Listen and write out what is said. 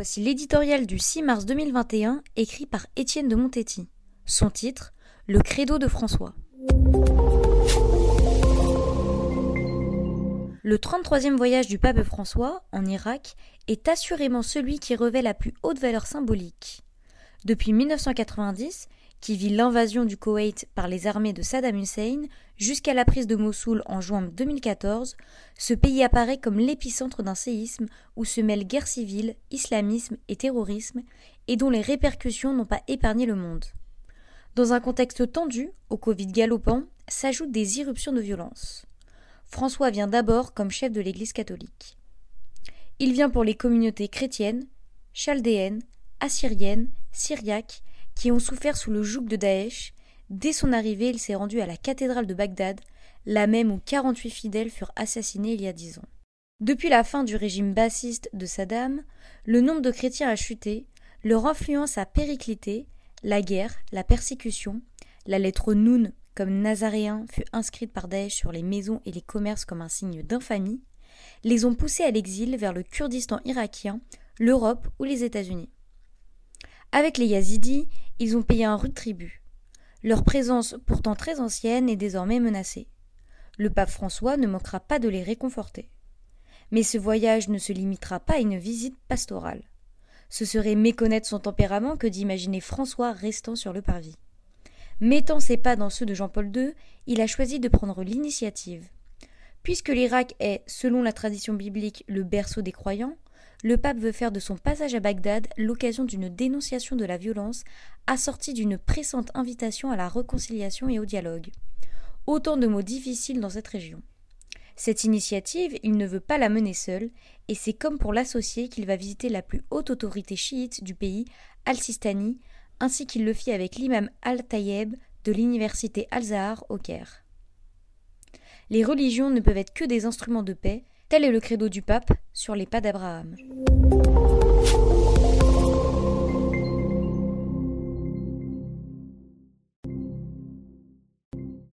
Voici l'éditorial du 6 mars 2021 écrit par Étienne de Montetti. Son titre Le credo de François. Le 33e voyage du pape François en Irak est assurément celui qui revêt la plus haute valeur symbolique. Depuis 1990, qui vit l'invasion du Koweït par les armées de Saddam Hussein jusqu'à la prise de Mossoul en juin 2014, ce pays apparaît comme l'épicentre d'un séisme où se mêlent guerre civile, islamisme et terrorisme, et dont les répercussions n'ont pas épargné le monde. Dans un contexte tendu, au Covid galopant, s'ajoutent des irruptions de violence. François vient d'abord comme chef de l'Église catholique. Il vient pour les communautés chrétiennes, chaldéennes, assyriennes, syriaques, qui ont souffert sous le joug de Daesh. Dès son arrivée, il s'est rendu à la cathédrale de Bagdad, la même où 48 fidèles furent assassinés il y a dix ans. Depuis la fin du régime bassiste de Saddam, le nombre de chrétiens a chuté, leur influence a périclité, la guerre, la persécution, la lettre Noun comme nazaréen fut inscrite par Daesh sur les maisons et les commerces comme un signe d'infamie, les ont poussés à l'exil vers le Kurdistan irakien, l'Europe ou les États-Unis. Avec les Yazidis, ils ont payé un rude tribut. Leur présence, pourtant très ancienne, est désormais menacée. Le pape François ne manquera pas de les réconforter. Mais ce voyage ne se limitera pas à une visite pastorale. Ce serait méconnaître son tempérament que d'imaginer François restant sur le parvis. Mettant ses pas dans ceux de Jean-Paul II, il a choisi de prendre l'initiative. Puisque l'Irak est, selon la tradition biblique, le berceau des croyants, le pape veut faire de son passage à Bagdad l'occasion d'une dénonciation de la violence assortie d'une pressante invitation à la réconciliation et au dialogue. Autant de mots difficiles dans cette région. Cette initiative, il ne veut pas la mener seul, et c'est comme pour l'associer qu'il va visiter la plus haute autorité chiite du pays, Al-Sistani, ainsi qu'il le fit avec l'imam Al-Tayeb de l'université Al-Zahar au Caire. Les religions ne peuvent être que des instruments de paix, Tel est le credo du pape sur les pas d'Abraham.